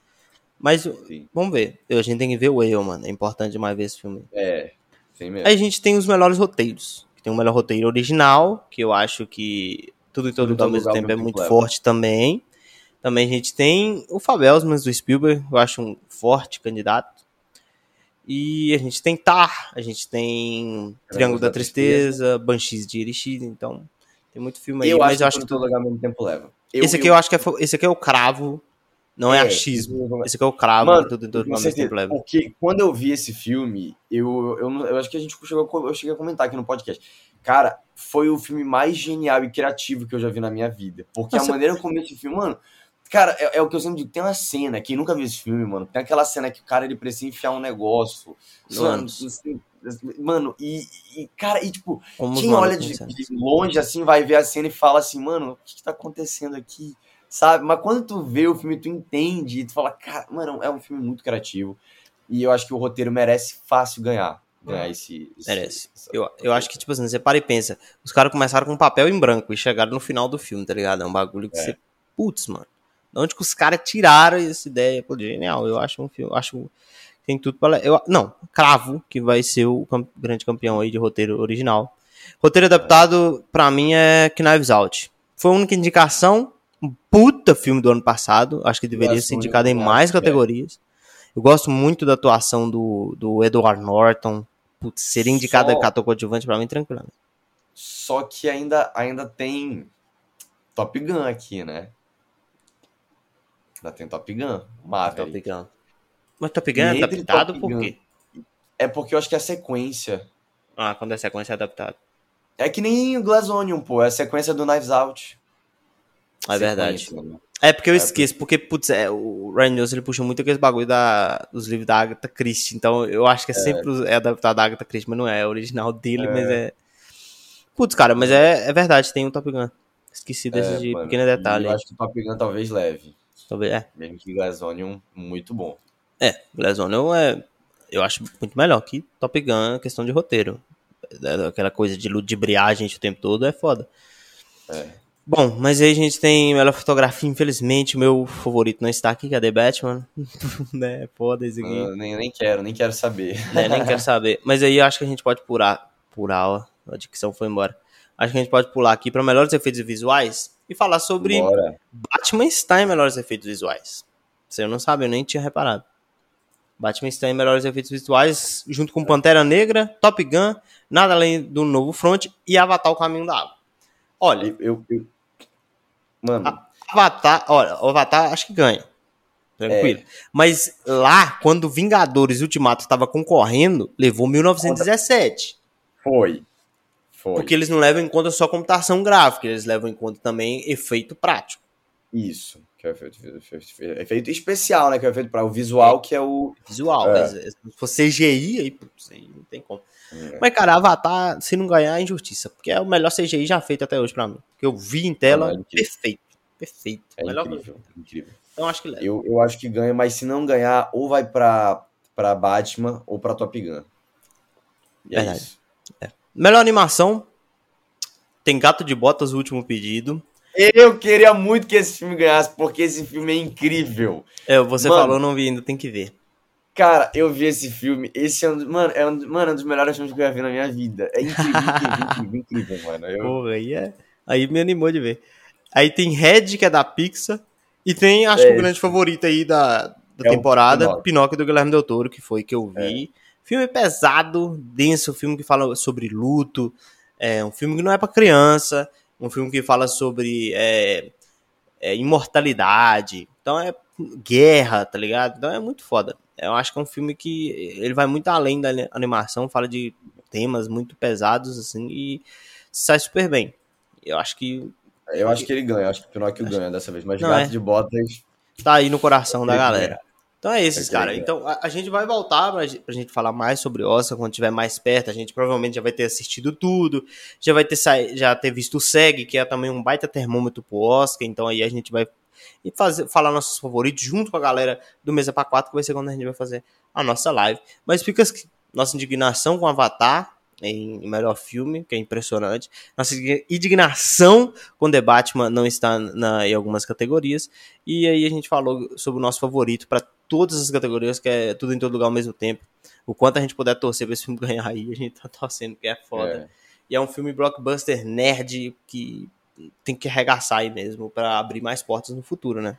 Speaker 1: Mas
Speaker 2: Sim.
Speaker 1: vamos ver. A gente tem que ver o Whale, mano. É importante demais ver esse filme.
Speaker 2: É, sim mesmo.
Speaker 1: Aí a gente tem os melhores roteiros. Tem o melhor roteiro original, que eu acho que tudo e todo lugar ao mesmo tempo é muito forte também. Também a gente tem o Fabelsmans do Spielberg, eu acho um forte candidato. E a gente tem Tar, a gente tem Triângulo da,
Speaker 2: da
Speaker 1: Tristeza, Banshees de Irishida, então tem muito filme aí,
Speaker 2: eu
Speaker 1: mas
Speaker 2: acho
Speaker 1: eu acho que
Speaker 2: todo lugar ao mesmo tempo leva.
Speaker 1: esse aqui eu acho que é, esse aqui é o cravo, não é, achismo. Esse aqui é o cravo,
Speaker 2: Mano,
Speaker 1: tudo
Speaker 2: Com certeza. Porque quando eu vi esse filme, eu, eu, eu acho que a gente chegou, eu cheguei a comentar aqui no podcast. Cara, foi o filme mais genial e criativo que eu já vi na minha vida. Porque
Speaker 1: Nossa.
Speaker 2: a maneira como esse filme, mano. Cara, é, é o que eu sempre digo. Tem uma cena, quem nunca viu esse filme, mano, tem aquela cena que o cara ele precisa enfiar um negócio.
Speaker 1: No
Speaker 2: Mano, assim, mano, e, e, cara, e tipo,
Speaker 1: Como
Speaker 2: quem olha de, de longe assim vai ver a cena e fala assim, mano, o que, que tá acontecendo aqui? Sabe? Mas quando tu vê o filme, tu entende e tu fala, cara, mano, é um filme muito criativo. E eu acho que o roteiro merece fácil ganhar. Ganhar esse. esse-
Speaker 1: Merece.
Speaker 2: essa-
Speaker 1: Eu, eu acho que, tipo assim, você para e pensa. Os caras começaram com papel em branco e chegaram no final do filme, tá ligado? É um bagulho que
Speaker 2: É.
Speaker 1: você. Putz, mano. De onde que os caras tiraram essa ideia? Pô, genial. Eu acho um filme. eu Acho tem tudo pra. Eu, não, cravo que vai ser o cam- grande campeão aí de roteiro original. Roteiro adaptado, pra mim, é Knives Out. Foi a única indicação. Um puta filme do ano passado. Acho que deveria ser indicado em mais categorias. Eu gosto muito da atuação do, do Edward Norton. Putz, ser indicado
Speaker 2: Só-
Speaker 1: a ator coadjuvante pra mim, tranquilo.
Speaker 2: Só que ainda, ainda tem Top Gun aqui, né? Ainda tem Top Gun, Maverick.
Speaker 1: Top Gun. Mas Top Gun é adaptado
Speaker 2: Top
Speaker 1: por
Speaker 2: Gun-
Speaker 1: quê?
Speaker 2: É porque eu acho que é a sequência.
Speaker 1: Ah, quando é sequência é adaptado.
Speaker 2: É que nem o Glass Onion, pô. É a sequência do Knives Out.
Speaker 1: É verdade.
Speaker 2: Né?
Speaker 1: É porque eu
Speaker 2: É,
Speaker 1: esqueço, porque, putz, é, o Ryan Johnson ele puxa muito aquele bagulho da, dos livros da Agatha Christie, então eu acho que é sempre o- é adaptado da Agatha Christie, mas não é, é original dele,
Speaker 2: É.
Speaker 1: mas é... Putz, cara, mas é, é verdade, tem um Top Gun. Esqueci desse
Speaker 2: É,
Speaker 1: de
Speaker 2: mano,
Speaker 1: pequeno detalhe.
Speaker 2: Eu acho que o Top Gun talvez leve.
Speaker 1: Talvez, é.
Speaker 2: Mesmo que Glass Onion, muito bom.
Speaker 1: É, Glass Onion é, eu acho muito melhor que Top Gun, questão de roteiro. É, Aquela coisa de ludibriar a gente o tempo todo é foda.
Speaker 2: É.
Speaker 1: Bom, mas aí a gente tem melhor fotografia, infelizmente, o meu favorito não está aqui, cadê Batman? [laughs] né, foda esse aqui.
Speaker 2: Eu nem, nem quero, nem quero saber.
Speaker 1: né, nem quero [laughs] saber. Mas aí eu acho que a gente pode pular, pular, ó, a dicção foi embora. Acho que a gente pode pular aqui para melhores efeitos visuais e falar sobre
Speaker 2: Bora.
Speaker 1: Batman está em melhores efeitos visuais. Você não sabe, eu nem tinha reparado. Batman está em melhores efeitos visuais, junto com Pantera Negra, Top Gun, Nada Além do Novo Front e Avatar O Caminho da Água. Olha,
Speaker 2: Eu, eu, eu- Mano.
Speaker 1: Avatar, olha, o Avatar acho que ganha. Tranquilo.
Speaker 2: É.
Speaker 1: Mas lá, quando Vingadores Ultimato estava concorrendo, levou 1917.
Speaker 2: foi. Foi.
Speaker 1: Porque eles não levam em conta só computação gráfica, eles levam em conta também efeito prático.
Speaker 2: Isso. Que é efeito, efeito especial, né? Que é feito para o visual, que é o.
Speaker 1: Visual. É. Se fosse CGI, aí, não tem como. É. Mas, cara, Avatar, se não ganhar, é injustiça. Porque é o melhor CGI já feito até hoje pra mim. Que eu vi em tela, é perfeito. Perfeito.
Speaker 2: É
Speaker 1: melhor
Speaker 2: incrível, incrível.
Speaker 1: Então acho que leva.
Speaker 2: Eu, eu acho que ganha, mas se não ganhar, ou vai pra, pra Batman ou pra Top Gun.
Speaker 1: E é Verdade. É Melhor animação. Tem Gato de Botas, o último pedido.
Speaker 2: Eu queria muito que esse filme ganhasse, porque esse filme é incrível.
Speaker 1: É, você mano, falou, não vi ainda, tem que ver.
Speaker 2: Cara, eu vi esse filme. Esse é um, mano, é um, mano, é um dos melhores filmes que eu já vi na minha vida. É incrível, incrível, incrível, mano. Eu...
Speaker 1: Porra, aí, é, aí me animou de ver. Aí tem Red, que é da Pixar. E tem, acho é, que o grande favorito aí da, da é temporada, Pinóquio. Pinóquio. do Guilherme Del Toro, que foi que eu vi. É. Filme pesado, denso, filme que fala sobre luto. É um filme que não é para criança. Um filme que fala sobre é, é, imortalidade. Então é guerra, tá ligado? Então é muito foda. Eu acho que é um filme que ele vai muito além da animação, fala de temas muito pesados, assim, e sai super bem. Eu acho que.
Speaker 2: Eu acho que ele ganha, eu acho que o Pinóquio acho... ganha dessa vez, mas Não, Gato é. de Botas.
Speaker 1: Tá aí no coração da galera. Então é esses, cara. Então a, a, gente vai voltar pra, pra gente falar mais sobre Oscar quando estiver mais perto. A gente provavelmente já vai ter assistido tudo, já vai ter já ter visto o SEG, que é também um baita termômetro pro Oscar. Então aí a gente vai fazer, falar nossos favoritos junto com a galera do Mesa para 4, que vai ser quando a gente vai fazer a nossa live. Mas fica nossa indignação com Avatar, em melhor filme, que é impressionante. Nossa indignação com The Batman não está na, em algumas categorias. E aí a gente falou sobre o nosso favorito para todas as categorias, que é tudo em todo lugar ao mesmo tempo. O quanto a gente puder torcer pra esse filme [laughs] ganhar aí, a gente tá torcendo, que é foda. É. E é um filme blockbuster nerd que tem que arregaçar aí mesmo para abrir mais portas no futuro, né?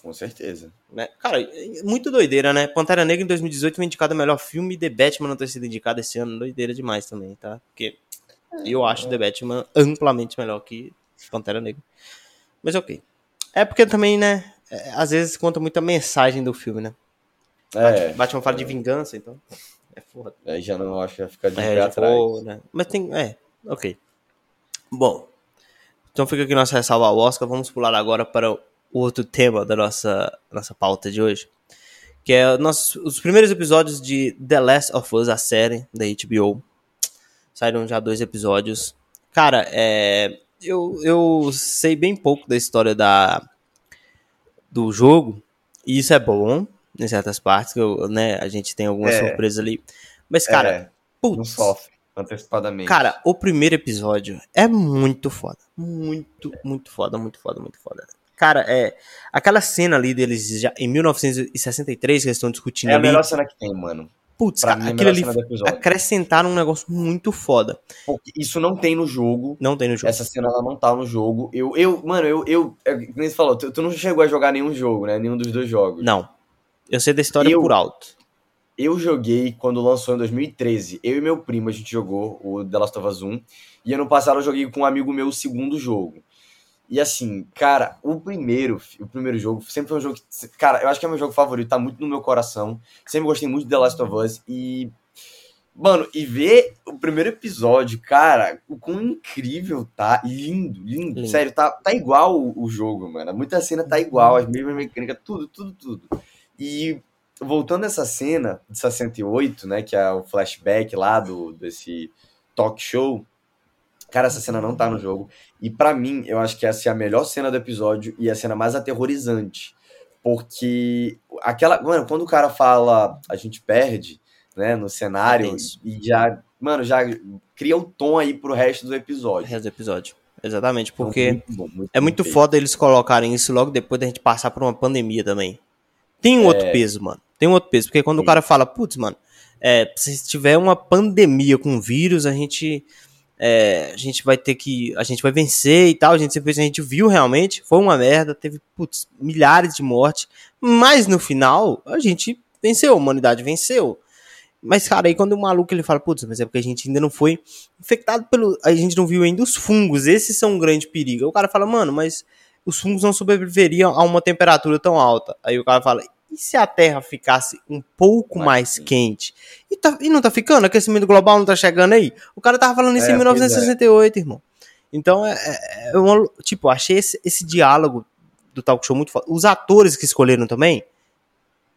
Speaker 2: Com certeza.
Speaker 1: Né? Cara, muito doideira, né? Pantera Negra em 2018 foi indicado o melhor filme e The Batman não ter sido indicado esse ano. Doideira demais também, tá? Porque eu acho The Batman amplamente melhor que Pantera Negra. Mas ok. É porque também, né? É, às vezes conta muita mensagem do filme, né? É. Batman fala é. de vingança, então. É foda.
Speaker 2: Aí já não acho que vai ficar de é, atrás. For,
Speaker 1: né? Mas tem. É, ok. Bom. Então fica aqui nossa ressalva ao Oscar. Vamos pular agora para o outro tema da nossa, nossa pauta de hoje, que é nossos, os primeiros episódios de The Last of Us, a série da HBO. Saíram já dois episódios. Cara, é, eu, eu sei bem pouco da história da, do jogo, e isso é bom, em certas partes, que eu, né, a gente tem alguma é. surpresa ali. Mas, cara, é,
Speaker 2: putz, não sofre antecipadamente.
Speaker 1: Cara, o primeiro episódio é muito foda. Muito, muito foda, muito foda, muito foda. Cara, é. Aquela cena ali deles já em 1963 que eles estão discutindo.
Speaker 2: É
Speaker 1: a ali,
Speaker 2: melhor cena que tem, mano.
Speaker 1: Putz, cara, aquilo ali acrescentaram um negócio muito foda.
Speaker 2: Porque isso não tem no jogo.
Speaker 1: Não tem no jogo.
Speaker 2: Essa cena ela não tá no jogo. Eu, eu mano, eu, eu, é, como você falou, tu, tu, não chegou a jogar nenhum jogo, né? Nenhum dos dois jogos.
Speaker 1: Não. Eu sei da história eu, por alto.
Speaker 2: Eu joguei quando lançou em 2013. Eu e meu primo a gente jogou o The Last of Us 1. E ano passado eu joguei com um amigo meu o segundo jogo. E assim, cara, o primeiro, o primeiro jogo sempre foi um jogo que, cara, eu acho que é meu jogo favorito, tá muito no meu coração. Sempre gostei muito de The Last of Us e Mano, e ver o primeiro episódio, cara, o quão incrível tá. Lindo, lindo. lindo. Sério, tá, tá igual o, o, jogo, mano. Muita cena tá igual, as mesmas mecânicas, tudo, tudo, tudo. E voltando a essa cena de 68, né, que é o flashback lá do, desse talk show, Cara, essa cena não tá no jogo. E para mim, eu acho que essa é a melhor cena do episódio e a cena mais aterrorizante. Porque aquela. Mano, quando o cara fala a gente perde, né, no cenário, é e já. Mano, já cria o tom aí pro resto do episódio. O
Speaker 1: resto do episódio. Exatamente, porque muito bom, muito é muito foda eles colocarem isso logo depois da gente passar por uma pandemia também. Tem um é... outro peso, mano. Tem um outro peso, porque quando Sim. o cara fala, putz, mano, é, se tiver uma pandemia com vírus, a gente é, a gente vai ter que. A gente vai vencer e tal. A gente, a gente viu realmente, foi uma merda, teve putz, milhares de mortes. Mas no final, a gente venceu, a humanidade venceu. Mas, cara, aí quando o maluco ele fala, putz, mas é porque a gente ainda não foi infectado pelo. A gente não viu ainda os fungos, esses são um grande perigo. Aí o cara fala, mano, mas os fungos não sobreviveriam a uma temperatura tão alta. Aí o cara fala, e se a Terra ficasse um pouco mais, mais quente? E, tá, e, não tá ficando? Aquecimento global não tá chegando aí? O cara tava falando isso é, em 1968, é. irmão. Então, é, é, é uma, tipo, achei esse, esse diálogo do talk show muito foda. Os atores que escolheram também,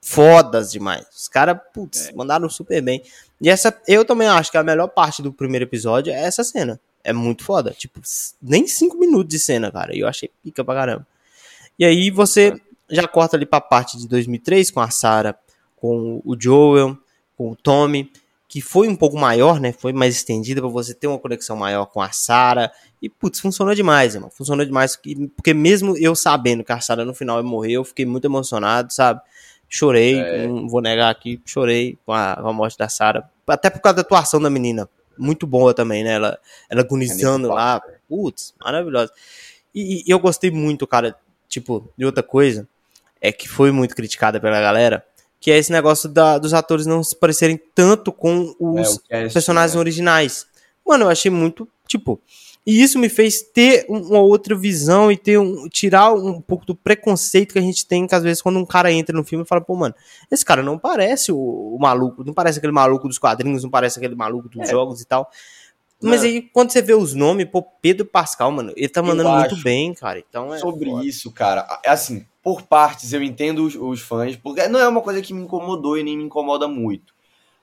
Speaker 1: fodas demais. Os caras, putz, é. mandaram super bem. E essa, eu também acho que a melhor parte do primeiro episódio é essa cena. É muito foda. Tipo, nem cinco minutos de cena, cara. E eu achei pica pra caramba. E aí você é. Já corta ali pra parte de 2003 com a Sarah, com o Joel, com o Tommy, que foi um pouco maior, né? Foi mais estendida para você ter uma conexão maior com a Sarah. E, putz, funcionou demais, irmão. Funcionou demais. Porque mesmo eu sabendo que a Sarah no final ia morrer, eu fiquei muito emocionado, sabe? Chorei, é. não vou negar aqui, chorei com a, com a morte da Sarah. Até por causa da atuação da menina. Muito boa também, né? Ela, ela agonizando é lá. Putz, maravilhosa. E, e, eu gostei muito, cara, tipo, de outra coisa, é que foi muito criticada pela galera, que é esse negócio da, dos atores não se parecerem tanto com os é, personagens né? originais. Mano, eu achei muito, tipo, e isso me fez ter uma outra visão e ter um, tirar um pouco do preconceito que a gente tem, que às vezes quando um cara entra no filme e fala, pô, mano, esse cara não parece o, o maluco, não parece aquele maluco dos quadrinhos, não parece aquele maluco dos é. jogos e tal. Mas aí, quando você vê os nomes, pô, Pedro Pascal, mano, ele tá mandando muito bem, cara. Então é
Speaker 2: Sobre foda. isso, cara, é assim, por partes eu entendo os, os fãs, porque não é uma coisa que me incomodou e nem me incomoda muito.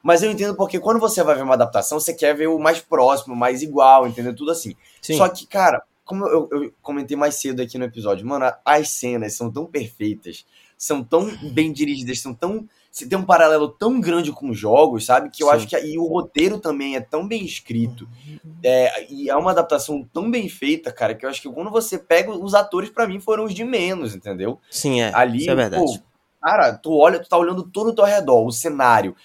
Speaker 2: Mas eu entendo porque quando você vai ver uma adaptação, você quer ver o mais próximo, mais igual, entendeu? Tudo assim. Sim. Só que, cara, como eu, eu, comentei mais cedo aqui no episódio, mano, as cenas são tão perfeitas, são tão bem dirigidas, são tão. Você tem um paralelo tão grande com os jogos, sabe? Que eu Sim. acho que. E o roteiro também é tão bem escrito. É, e é uma adaptação tão bem feita, cara, que eu acho que quando você pega. Os atores, para mim, foram os de menos, entendeu?
Speaker 1: Sim, é. Ali, Isso é verdade. Pô,
Speaker 2: cara, tu olha, tu tá olhando todo o teu redor, o cenário,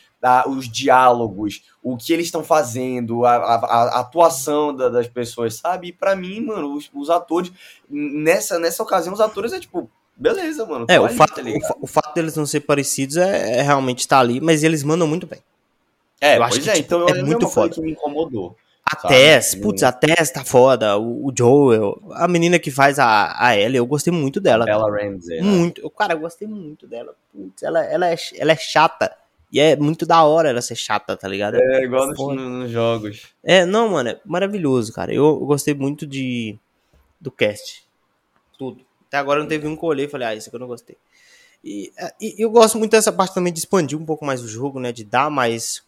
Speaker 2: os diálogos, o que eles estão fazendo, a, a, a atuação da, das pessoas, sabe? E pra mim, mano, os, os, atores, nessa, nessa ocasião, os atores é tipo, beleza, mano.
Speaker 1: É, o, ali, fato, tá o, o, fato deles não ser parecidos é, é realmente estar tá ali, mas eles mandam muito bem.
Speaker 2: É, eu acho que, é, tipo, então é, é muito foda. que me incomodou.
Speaker 1: A Tess, putz, a Tess tá foda, o, o, Joel, a menina que faz a, a Ellie, eu gostei muito dela.
Speaker 2: Bella Ramsey.
Speaker 1: Né? Muito, né? cara, eu gostei muito dela. Putz, ela, ela, é, ela é chata, e é muito da hora ela ser chata, tá ligado?
Speaker 2: É, igual nos, nos, jogos.
Speaker 1: É, não, mano, é maravilhoso, cara. Eu, eu, gostei muito de do cast. Tudo. Até agora não teve um que eu olhei e falei, ah, isso aqui eu não gostei. E, é, e, eu gosto muito dessa parte também de expandir um pouco mais o jogo, né? De dar mais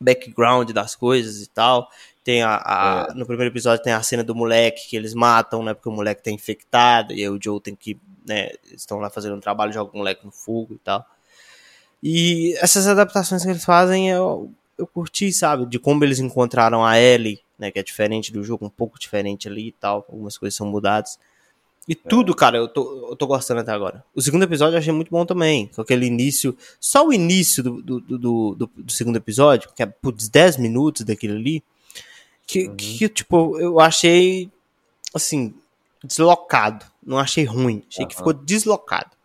Speaker 1: background das coisas e tal. Tem a, a é. no primeiro episódio tem a cena do moleque que eles matam, né? Porque o moleque tá infectado e aí o Joe tem que, né? Estão lá fazendo um trabalho, joga o moleque no fogo e tal. E essas adaptações que eles fazem eu, eu curti, sabe? De como eles encontraram a Ellie, né? Que é diferente do jogo, um pouco diferente ali e tal. Algumas coisas são mudadas. E tudo, cara, eu tô, eu tô gostando até agora. O segundo episódio eu achei muito bom também. Com aquele início. Só o início do, do, do, do, do segundo episódio, que é por 10 minutos daquele ali. Que, uhum. que, tipo, eu achei. Assim, deslocado. Não achei ruim. Achei uhum. que ficou deslocado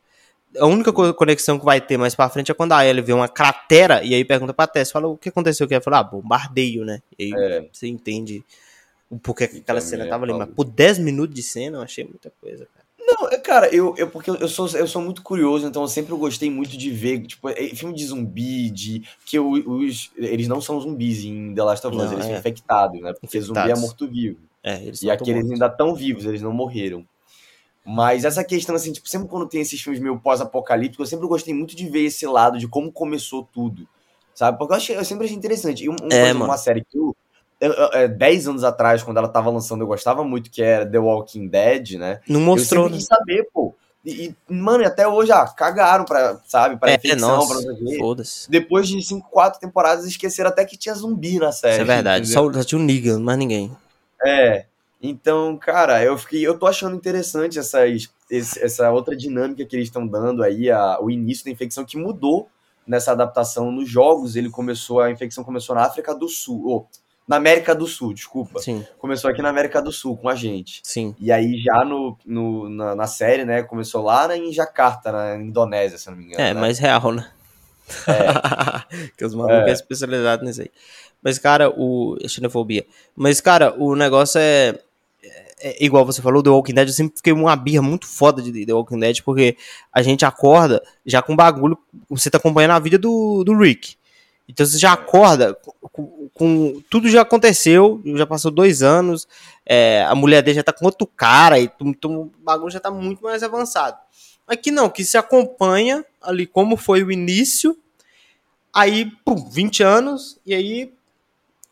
Speaker 1: a única conexão que vai ter mais pra frente é quando a Ellie vê uma cratera e aí pergunta pra Tess, fala o que aconteceu que ela fala, ah, bombardeio, né? E aí é. você entende o porquê que aquela cena é tava ali. Mas por 10 minutos de cena eu achei muita coisa, cara.
Speaker 2: Não, é, cara, eu, eu porque eu sou, eu sou muito curioso, então eu sempre gostei muito de ver, tipo, é, filme de zumbi, de. que os, eles não são zumbis em The Last of Us, eles é. são infectados, né? Porque infectados. zumbi é morto-vivo.
Speaker 1: É, eles
Speaker 2: e aqui eles ainda estão vivos, eles não morreram. Mas essa questão, assim, tipo, sempre quando tem esses filmes meio pós-apocalípticos, eu sempre gostei muito de ver esse lado de como começou tudo. Sabe? Porque eu, achei, eu sempre achei interessante. E um, é, uma série que eu, é, 10 anos atrás, quando ela tava lançando, eu gostava muito, que era The Walking Dead, né?
Speaker 1: Não mostrou. Eu
Speaker 2: sempre quis né? saber, pô. E, e, mano, até hoje, ah, cagaram pra, sabe, pra é, infecção, nossa, pra
Speaker 1: Foda-se.
Speaker 2: Depois de 5, 4 temporadas, esqueceram até que tinha zumbi na série. Isso
Speaker 1: é verdade. Só, só tinha o Negan, mais ninguém.
Speaker 2: É. Então, cara, eu fiquei, eu tô achando interessante essas, essa outra dinâmica que eles estão dando aí, a, o início da infecção que mudou nessa adaptação nos jogos. Ele começou, a infecção começou na África do Sul, ou na América do Sul, desculpa.
Speaker 1: Sim.
Speaker 2: Começou aqui na América do Sul com a gente.
Speaker 1: Sim.
Speaker 2: E aí já no, no na, na, série, né, começou lá em Jakarta, na Indonésia, se não me engano.
Speaker 1: É,
Speaker 2: né?
Speaker 1: mais real, né? É. [laughs] que os malucos é. é especializado nisso aí. Mas, cara, o. Xenofobia. Mas, cara, o negócio é é, igual você falou, The Walking Dead, eu sempre fiquei uma birra muito foda de The Walking Dead, porque a gente acorda já com bagulho, você tá acompanhando a vida do, do Rick. Então você já acorda com, com- tudo já aconteceu, já passou dois anos, é, a mulher dele já tá com outro cara e tum, o bagulho já tá muito mais avançado. Aqui não, que se acompanha ali como foi o início, aí, pum, 20 anos, e aí,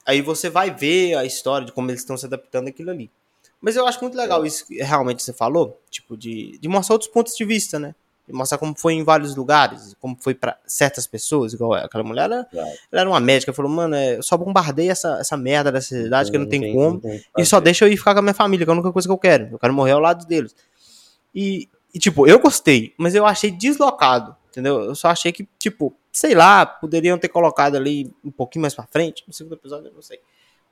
Speaker 1: aí você vai ver a história de como eles estão se adaptando àquilo ali. Mas eu acho muito legal isso que realmente você falou, tipo, de, de mostrar outros pontos de vista, né? Mostrar como foi em vários lugares, como foi pra certas pessoas, igual aquela mulher, ela, ela era uma médica, falou, mano, é, eu só bombardeio essa, essa merda dessa cidade que não tem como. E só deixa eu ir ficar com a minha família, que é a única coisa que eu quero. Eu quero morrer ao lado deles. E, e, tipo, eu gostei, mas eu achei deslocado, entendeu? Eu só achei que, tipo, sei lá, poderiam ter colocado ali um pouquinho mais pra frente, no segundo episódio, eu não sei.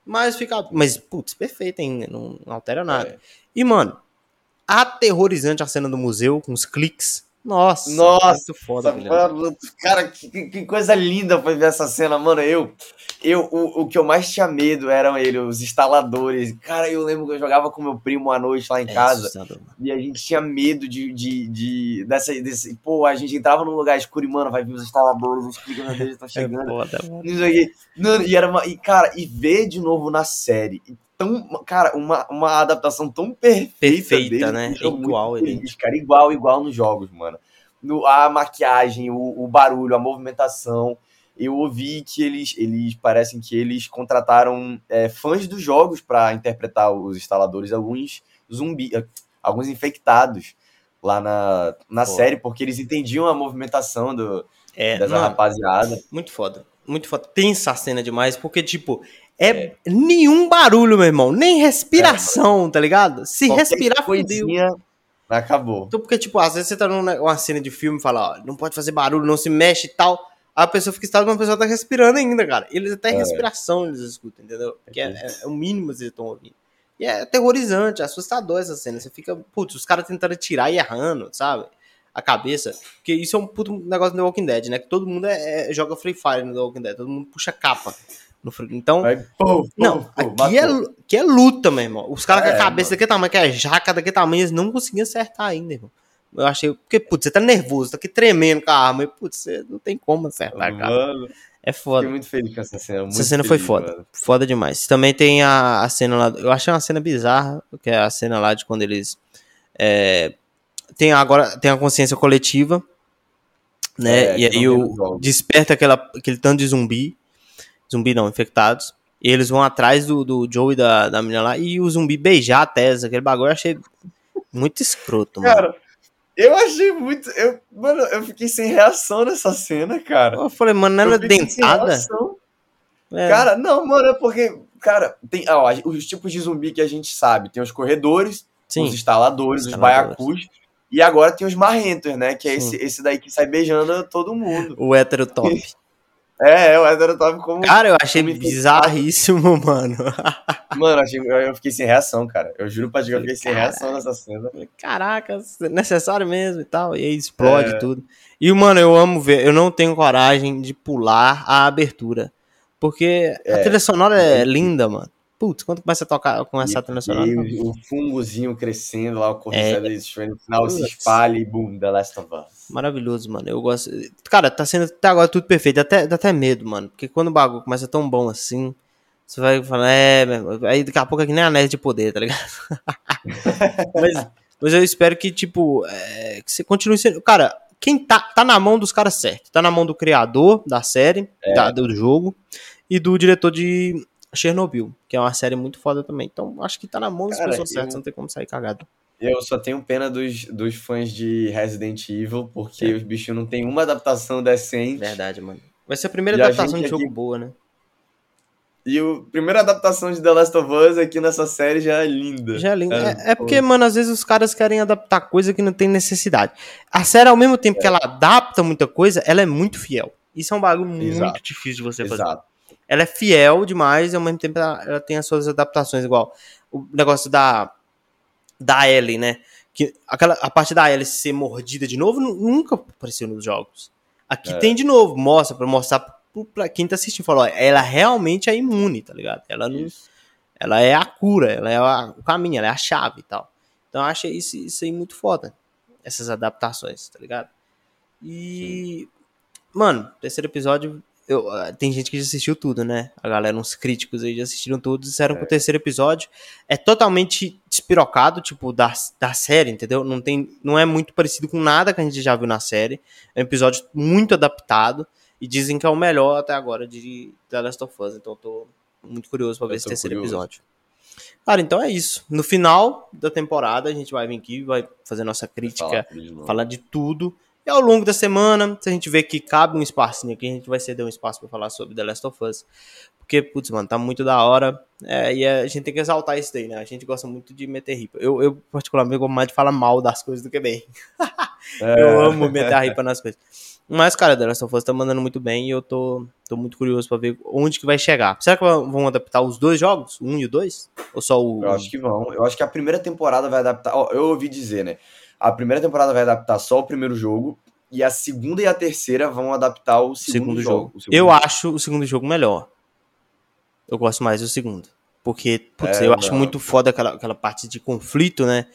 Speaker 1: Mas fica. Mas, putz, perfeito ainda, não, não altera nada.
Speaker 2: É.
Speaker 1: E, mano, aterrorizante a cena do museu, com os cliques. Nossa,
Speaker 2: Nossa,
Speaker 1: foda,
Speaker 2: mano, cara, que, que- coisa linda foi ver essa cena, mano. Eu, eu o, o que eu mais tinha medo eram ele, os instaladores. Cara, eu lembro que eu jogava com meu primo à noite lá em
Speaker 1: É
Speaker 2: casa. E a gente tinha medo de, de, de dessa, desse. Pô, a gente entrava num lugar escuro e, mano, vai vir os instaladores, os cliques deles estão
Speaker 1: É
Speaker 2: chegando.
Speaker 1: foda, mano.
Speaker 2: E era uma. E, cara, e ver de novo na série. e Tão, cara, uma, uma adaptação tão perfeita,
Speaker 1: Perfeita, né? Igual,
Speaker 2: feliz,
Speaker 1: idêntico.
Speaker 2: cara, igual, igual nos jogos, mano. No, a maquiagem, o, o barulho, a movimentação. Eu ouvi que eles, eles parecem que eles contrataram é, fãs dos jogos pra interpretar os instaladores, alguns zumbi, eh, alguns infectados lá na, na
Speaker 1: Pô.
Speaker 2: série, porque eles entendiam a movimentação do,
Speaker 1: É,
Speaker 2: dessa
Speaker 1: mano,
Speaker 2: rapaziada.
Speaker 1: Muito foda. Muito foda. Tensa a cena demais, porque, tipo, é, nenhum barulho, meu irmão. Nem respiração, tá ligado? Se respirar, fudeu.
Speaker 2: coisinha, acabou.
Speaker 1: Então, porque, tipo, às vezes você tá numa cena de filme e fala, ó, não pode fazer barulho, não se mexe e tal. Aí a pessoa fica estável, mas a pessoa tá respirando ainda, cara. Eles até
Speaker 2: É.
Speaker 1: respiração eles escutam, entendeu? Porque é, é- é o mínimo que eles estão ouvindo. E é aterrorizante, é assustador essa cena. Você fica, putz, os caras tentando tirar e errando, sabe? A cabeça. Porque isso é um puto negócio do Walking Dead, né? Que todo mundo é- é- joga Free Fire no The Walking Dead. Todo mundo puxa capa. No Então,
Speaker 2: Vai, pô, pô,
Speaker 1: não,
Speaker 2: pô,
Speaker 1: aqui é, aqui é luta, meu irmão. Os caras com
Speaker 2: É,
Speaker 1: a cabeça daquele tamanho, que é jaca daquele tamanho, eles não conseguiam acertar ainda, irmão. Eu achei. Porque, putz, você tá nervoso, tá aqui tremendo com a arma. E, putz, você não tem como acertar, cara.
Speaker 2: Mano,
Speaker 1: É
Speaker 2: fiquei
Speaker 1: foda.
Speaker 2: muito feliz com essa cena.
Speaker 1: Essa
Speaker 2: muito
Speaker 1: cena foi
Speaker 2: feliz,
Speaker 1: foda.
Speaker 2: mano.
Speaker 1: Foda demais. Também tem a, a cena lá. Eu achei uma cena bizarra, que é a cena lá de quando eles. é, tem agora tem a consciência coletiva, né?
Speaker 2: É,
Speaker 1: e aí o, desperta aquela, aquele tanto de zumbi. Zumbi não, infectados. E eles vão atrás do, do Joe e da, da menina lá. E o zumbi beijar a Tessa. Aquele bagulho eu achei muito escroto, mano.
Speaker 2: Cara, eu achei muito. Eu, mano, eu fiquei sem reação nessa cena, cara.
Speaker 1: eu falei, mano,
Speaker 2: fiquei sem
Speaker 1: dentada. É.
Speaker 2: Cara, não, mano, é porque. Cara, tem ó, os tipos de zumbi que a gente sabe. Tem os corredores,
Speaker 1: Sim.
Speaker 2: os instaladores, os
Speaker 1: Instaladores.
Speaker 2: baiacus. E agora tem os marrentos, né? Que é
Speaker 1: Sim.
Speaker 2: esse, esse daí que sai beijando todo mundo.
Speaker 1: O hétero top. [laughs]
Speaker 2: É, é o heterotop como.
Speaker 1: Cara, eu achei bizarríssimo, [laughs] mano.
Speaker 2: Mano, achei- eu eu fiquei sem reação, cara. Eu juro pra ti que eu fiquei sem reação nessa cena.
Speaker 1: Caraca, necessário mesmo e tal. E aí explode
Speaker 2: É.
Speaker 1: tudo. E, mano, eu amo ver. Eu não tenho coragem de pular a abertura. Porque a
Speaker 2: É.
Speaker 1: trilha sonora é linda, mano. Putz, quando começa a tocar com essa trilha
Speaker 2: E,
Speaker 1: sonora.
Speaker 2: e o, o fungozinho crescendo lá, o corricelo
Speaker 1: É.
Speaker 2: existindo, no final se
Speaker 1: Putz.
Speaker 2: espalha e boom, The Last of Us.
Speaker 1: Maravilhoso, mano. Eu gosto. Cara, tá sendo até agora tudo perfeito. Dá até, dá até medo, mano. Porque quando o bagulho começa tão bom assim, você vai falar, é, aí daqui a pouco é que nem anéis de poder, tá ligado? [laughs] mas, mas eu espero que, tipo, é, que você continue sendo. Cara, quem tá, tá na mão dos caras certos. Tá na mão do criador da série,
Speaker 2: É.
Speaker 1: da- do jogo, e do diretor de Chernobyl, que é uma série muito foda também. Então, acho que tá na mão das
Speaker 2: Cara,
Speaker 1: pessoas
Speaker 2: eu-
Speaker 1: certas, não tem como sair cagado.
Speaker 2: Eu só tenho pena dos, dos fãs de Resident Evil, porque
Speaker 1: É.
Speaker 2: os bichos não tem uma adaptação decente.
Speaker 1: Verdade, mano. Vai ser a primeira
Speaker 2: E a
Speaker 1: adaptação de
Speaker 2: gente
Speaker 1: jogo
Speaker 2: aqui-
Speaker 1: boa, né?
Speaker 2: E a primeira adaptação de The Last of Us aqui nessa série já é linda.
Speaker 1: Já é lindo.
Speaker 2: É,
Speaker 1: É, é porque, mano, às vezes os caras querem adaptar coisa que não tem necessidade. A série, ao mesmo tempo que ela adapta muita coisa, ela é muito fiel. Isso é um bagulho muito
Speaker 2: Exato.
Speaker 1: difícil de você fazer.
Speaker 2: Exato.
Speaker 1: Ela é fiel demais e ao mesmo tempo ela, ela tem as suas adaptações, igual o negócio da, da Ellie, né? Que aquela, a parte da Ellie ser mordida de novo nu- nunca apareceu nos jogos. Aqui
Speaker 2: É.
Speaker 1: tem de novo, mostra, pra mostrar pra quem tá assistindo. Falou, ela realmente é imune, tá ligado? Ela não, ela é a cura, ela é a- o caminho, ela é a chave e tal. Então eu achei isso, isso aí muito foda. Essas adaptações, tá ligado? E. Mano, terceiro episódio eu, ah, tem gente que já assistiu tudo, né? A galera, uns críticos aí já assistiram tudo, disseram é. que o terceiro episódio é totalmente despirocado, tipo, da, da série, entendeu? Não, tem, não é muito parecido com nada que a gente já viu na série. É um episódio muito adaptado e dizem que é o melhor até agora de The Last of Us. Então eu tô muito curioso para ver esse terceiro curioso. episódio. Cara, então é isso. No final da temporada, a gente vai vir aqui, vai fazer nossa crítica, falar, falar de tudo. E ao longo da semana, se a gente vê que cabe um espacinho aqui, a gente vai ceder um espaço para falar sobre The Last of Us. Porque, putz, mano, tá muito da hora. É, e a gente tem que exaltar isso daí, né? A gente gosta muito de meter ripa. Eu, eu particularmente, gosto mais de falar mal das coisas do que bem. [laughs] É. Eu amo meter a ripa nas coisas. Mas, cara, The Last of Us tá mandando muito bem e eu tô, tô muito curioso pra ver onde que vai chegar. Será que vão adaptar os dois jogos? O 1 um e o 2? Ou só o.
Speaker 2: Eu acho que vão. Eu acho que a primeira temporada vai adaptar. Ó, eu ouvi dizer, né? A primeira temporada vai adaptar só o primeiro jogo e a segunda e a terceira vão adaptar o segundo, segundo jogo.
Speaker 1: jogo. Segundo eu jogo. acho o segundo jogo melhor. Eu gosto mais do segundo. Porque, putz, é, eu não. acho muito foda aquela, aquela parte de conflito, né?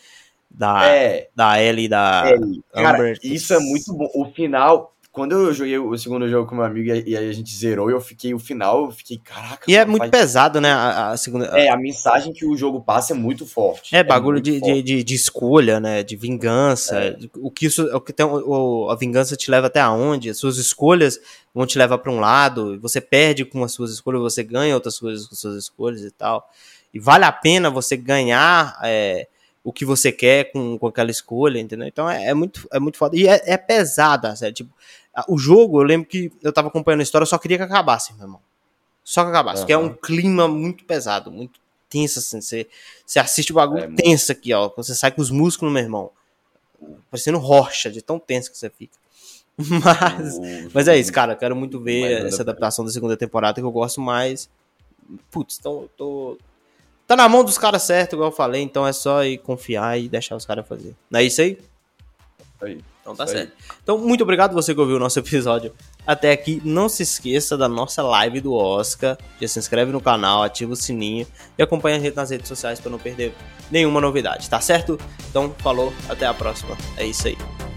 Speaker 1: Da, é. da Ellie e da
Speaker 2: Ellie. Cara, isso é muito bom. O final, quando eu joguei o segundo jogo com meu amigo e aí a gente zerou, eu fiquei o final, eu fiquei, caraca.
Speaker 1: E é muito pesado, né? A, a, segunda.
Speaker 2: É, a mensagem que o jogo passa é muito forte.
Speaker 1: É, é bagulho de, de, de, de, escolha, né? De vingança. É. O que isso. O que tem, o, a vingança te leva até aonde? As suas escolhas vão te levar para um lado, você perde com as suas escolhas, você ganha outras coisas com as suas escolhas e tal. E vale a pena você ganhar. É, o que você quer com, com aquela escolha, entendeu? Então é, é muito, é muito foda. E é, é pesada, sério. Tipo, o jogo, eu lembro que eu tava acompanhando a história, eu só queria que acabasse, meu irmão. Só que acabasse, uhum. porque é um clima muito pesado, muito tenso, assim. Você, você assiste o bagulho é, tenso aqui, ó. Você sai com os músculos, meu irmão. Parecendo rocha, de tão tenso que você fica. [laughs] Mas, mas é isso, cara. Eu quero muito ver essa adaptação da segunda temporada que eu gosto mais. Putz, então eu tô. Tá na mão dos caras certo, igual eu falei, então é só ir confiar e deixar os caras fazer. Não é isso aí?
Speaker 2: Aí.
Speaker 1: Então tá certo. Então, muito obrigado você que ouviu o nosso [laughs] episódio até aqui. Não se esqueça da nossa live do Oscar. Já se inscreve no canal, ativa o sininho e acompanha a gente nas redes sociais para não perder nenhuma novidade, tá certo? Então, falou, até a próxima. É isso aí.